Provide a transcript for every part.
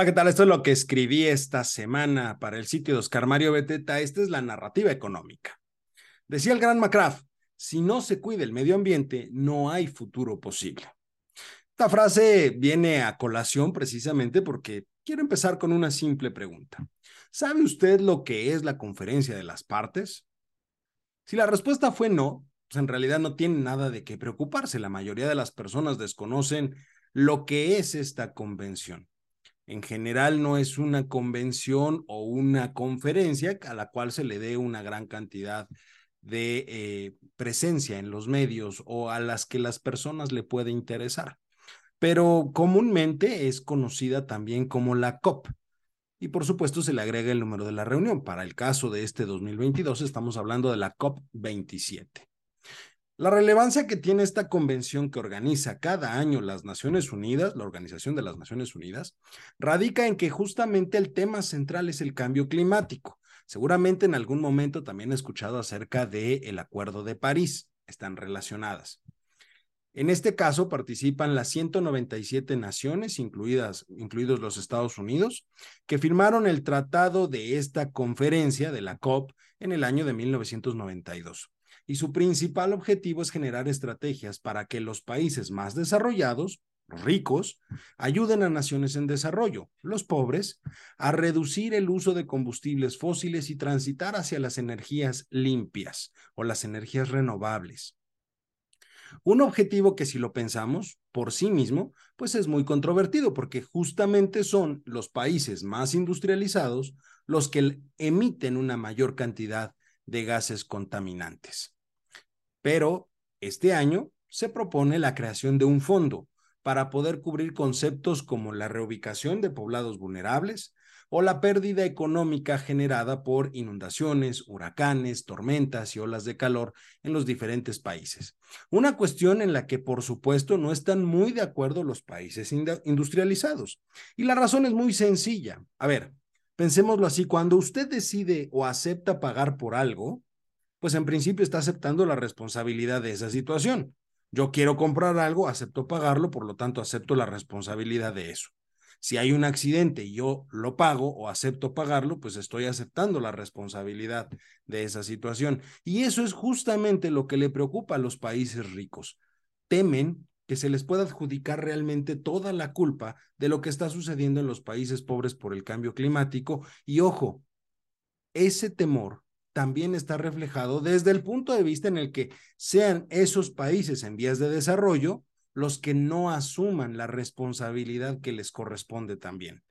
Hola, ¿qué tal? Esto es lo que escribí esta semana para el sitio de Oscar Mario Beteta. Esta es la narrativa económica. Decía el gran McCraft, si no se cuida el medio ambiente, no hay futuro posible. Esta frase viene a colación precisamente porque quiero empezar con una simple pregunta. ¿Sabe usted lo que es la conferencia de las partes? Si la respuesta fue no, pues en realidad no tiene nada de qué preocuparse. La mayoría de las personas desconocen lo que es esta convención. En general no es una convención o una conferencia a la cual se le dé una gran cantidad de eh, presencia en los medios o a las que las personas le puede interesar. Pero comúnmente es conocida también como la COP. Y por supuesto se le agrega el número de la reunión. Para el caso de este 2022 estamos hablando de la COP 27. La relevancia que tiene esta convención que organiza cada año las Naciones Unidas, la Organización de las Naciones Unidas, radica en que justamente el tema central es el cambio climático. Seguramente en algún momento también he escuchado acerca del el Acuerdo de París. Están relacionadas. En este caso participan las 197 naciones, incluidas, incluidos los Estados Unidos, que firmaron el tratado de esta conferencia de la COP en el año de 1992 y su principal objetivo es generar estrategias para que los países más desarrollados, ricos, ayuden a naciones en desarrollo, los pobres, a reducir el uso de combustibles fósiles y transitar hacia las energías limpias o las energías renovables. Un objetivo que si lo pensamos por sí mismo, pues es muy controvertido porque justamente son los países más industrializados los que emiten una mayor cantidad de gases contaminantes. Pero este año se propone la creación de un fondo para poder cubrir conceptos como la reubicación de poblados vulnerables o la pérdida económica generada por inundaciones, huracanes, tormentas y olas de calor en los diferentes países. Una cuestión en la que, por supuesto, no están muy de acuerdo los países industrializados. Y la razón es muy sencilla. A ver, pensémoslo así, cuando usted decide o acepta pagar por algo, pues en principio está aceptando la responsabilidad de esa situación. Yo quiero comprar algo, acepto pagarlo, por lo tanto acepto la responsabilidad de eso. Si hay un accidente y yo lo pago o acepto pagarlo, pues estoy aceptando la responsabilidad de esa situación. Y eso es justamente lo que le preocupa a los países ricos. Temen que se les pueda adjudicar realmente toda la culpa de lo que está sucediendo en los países pobres por el cambio climático. Y ojo, ese temor también está reflejado desde el punto de vista en el que sean esos países en vías de desarrollo los que no asuman la responsabilidad que les corresponde también.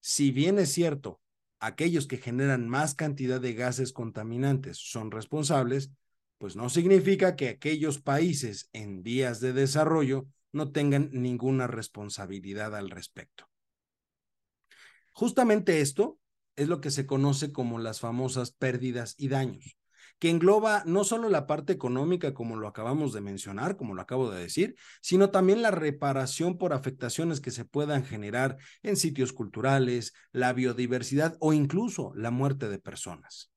Si bien es cierto, aquellos que generan más cantidad de gases contaminantes son responsables, pues no significa que aquellos países en vías de desarrollo no tengan ninguna responsabilidad al respecto. Justamente esto es lo que se conoce como las famosas pérdidas y daños, que engloba no solo la parte económica, como lo acabamos de mencionar, como lo acabo de decir, sino también la reparación por afectaciones que se puedan generar en sitios culturales, la biodiversidad o incluso la muerte de personas.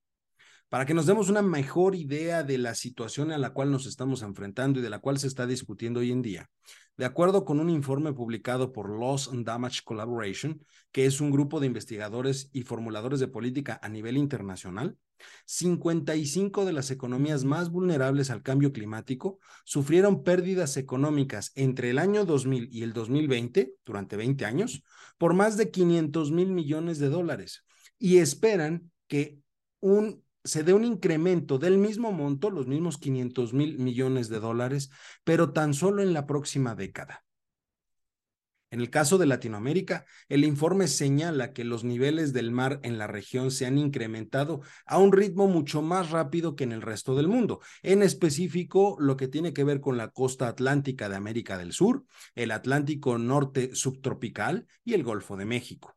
Para que nos demos una mejor idea de la situación a la cual nos estamos enfrentando y de la cual se está discutiendo hoy en día, de acuerdo con un informe publicado por Loss and Damage Collaboration, que es un grupo de investigadores y formuladores de política a nivel internacional, 55 de las economías más vulnerables al cambio climático sufrieron pérdidas económicas entre el año 2000 y el 2020, durante 20 años, por más de 500 mil millones de dólares y esperan que un se dé un incremento del mismo monto, los mismos 500 mil millones de dólares, pero tan solo en la próxima década. En el caso de Latinoamérica, el informe señala que los niveles del mar en la región se han incrementado a un ritmo mucho más rápido que en el resto del mundo, en específico lo que tiene que ver con la costa atlántica de América del Sur, el Atlántico Norte subtropical y el Golfo de México.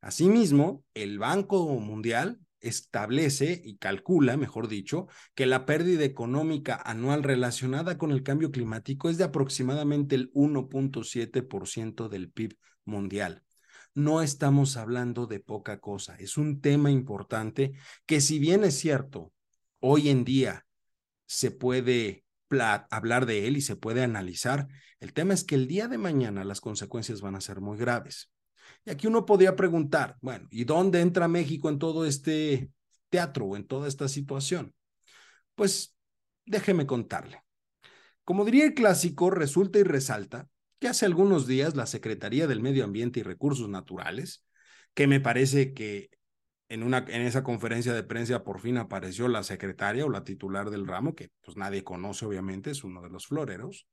Asimismo, el Banco Mundial establece y calcula, mejor dicho, que la pérdida económica anual relacionada con el cambio climático es de aproximadamente el 1.7% del PIB mundial. No estamos hablando de poca cosa, es un tema importante que si bien es cierto, hoy en día se puede hablar de él y se puede analizar, el tema es que el día de mañana las consecuencias van a ser muy graves. Y aquí uno podría preguntar, bueno, ¿y dónde entra México en todo este teatro o en toda esta situación? Pues déjeme contarle. Como diría el clásico, resulta y resalta que hace algunos días la Secretaría del Medio Ambiente y Recursos Naturales, que me parece que en, una, en esa conferencia de prensa por fin apareció la secretaria o la titular del ramo, que pues nadie conoce obviamente, es uno de los floreros,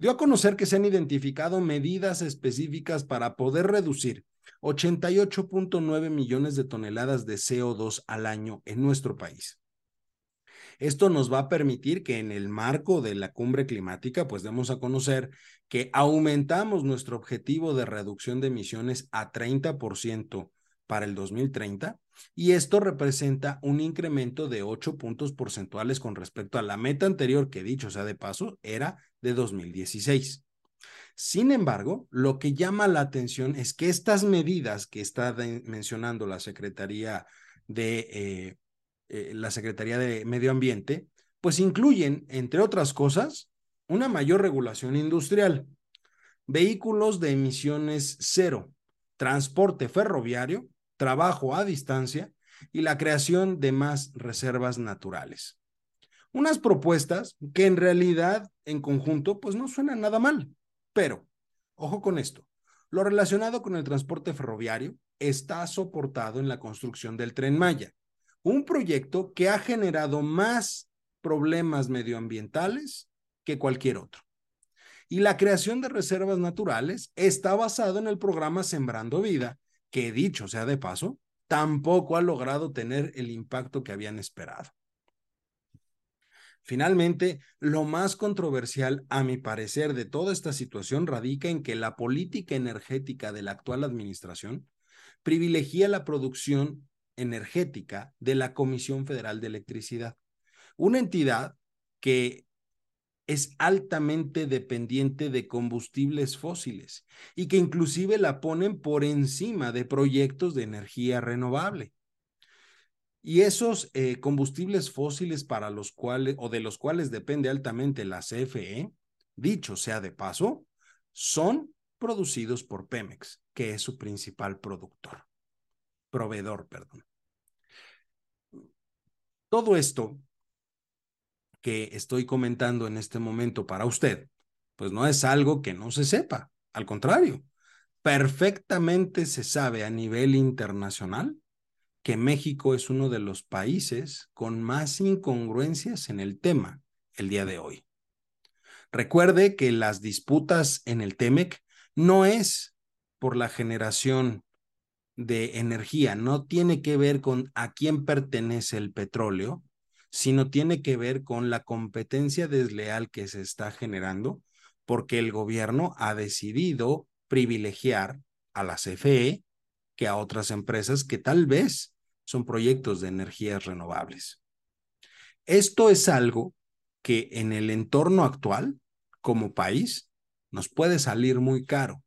dio a conocer que se han identificado medidas específicas para poder reducir 88.9 millones de toneladas de CO2 al año en nuestro país. Esto nos va a permitir que en el marco de la cumbre climática, pues demos a conocer que aumentamos nuestro objetivo de reducción de emisiones a 30% para el 2030 y esto representa un incremento de 8 puntos porcentuales con respecto a la meta anterior que dicho sea de paso era de 2016. Sin embargo, lo que llama la atención es que estas medidas que está mencionando la Secretaría de eh, eh, la Secretaría de Medio Ambiente, pues incluyen, entre otras cosas, una mayor regulación industrial, vehículos de emisiones cero, transporte ferroviario, trabajo a distancia y la creación de más reservas naturales. Unas propuestas que en realidad en conjunto pues no suenan nada mal, pero ojo con esto, lo relacionado con el transporte ferroviario está soportado en la construcción del tren Maya, un proyecto que ha generado más problemas medioambientales que cualquier otro. Y la creación de reservas naturales está basado en el programa Sembrando Vida, que dicho sea de paso, tampoco ha logrado tener el impacto que habían esperado. Finalmente, lo más controversial, a mi parecer, de toda esta situación radica en que la política energética de la actual administración privilegia la producción energética de la Comisión Federal de Electricidad, una entidad que es altamente dependiente de combustibles fósiles y que inclusive la ponen por encima de proyectos de energía renovable. Y esos eh, combustibles fósiles para los cuales o de los cuales depende altamente la CFE, dicho sea de paso, son producidos por Pemex, que es su principal productor, proveedor, perdón. Todo esto que estoy comentando en este momento para usted, pues no es algo que no se sepa, al contrario, perfectamente se sabe a nivel internacional que México es uno de los países con más incongruencias en el tema el día de hoy. Recuerde que las disputas en el TEMEC no es por la generación de energía, no tiene que ver con a quién pertenece el petróleo, sino tiene que ver con la competencia desleal que se está generando porque el gobierno ha decidido privilegiar a la CFE que a otras empresas que tal vez son proyectos de energías renovables. Esto es algo que en el entorno actual, como país, nos puede salir muy caro,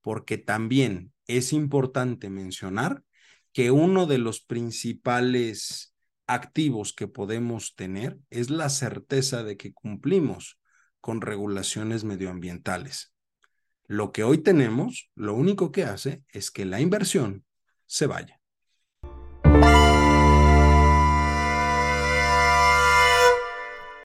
porque también es importante mencionar que uno de los principales activos que podemos tener es la certeza de que cumplimos con regulaciones medioambientales. Lo que hoy tenemos, lo único que hace es que la inversión se vaya.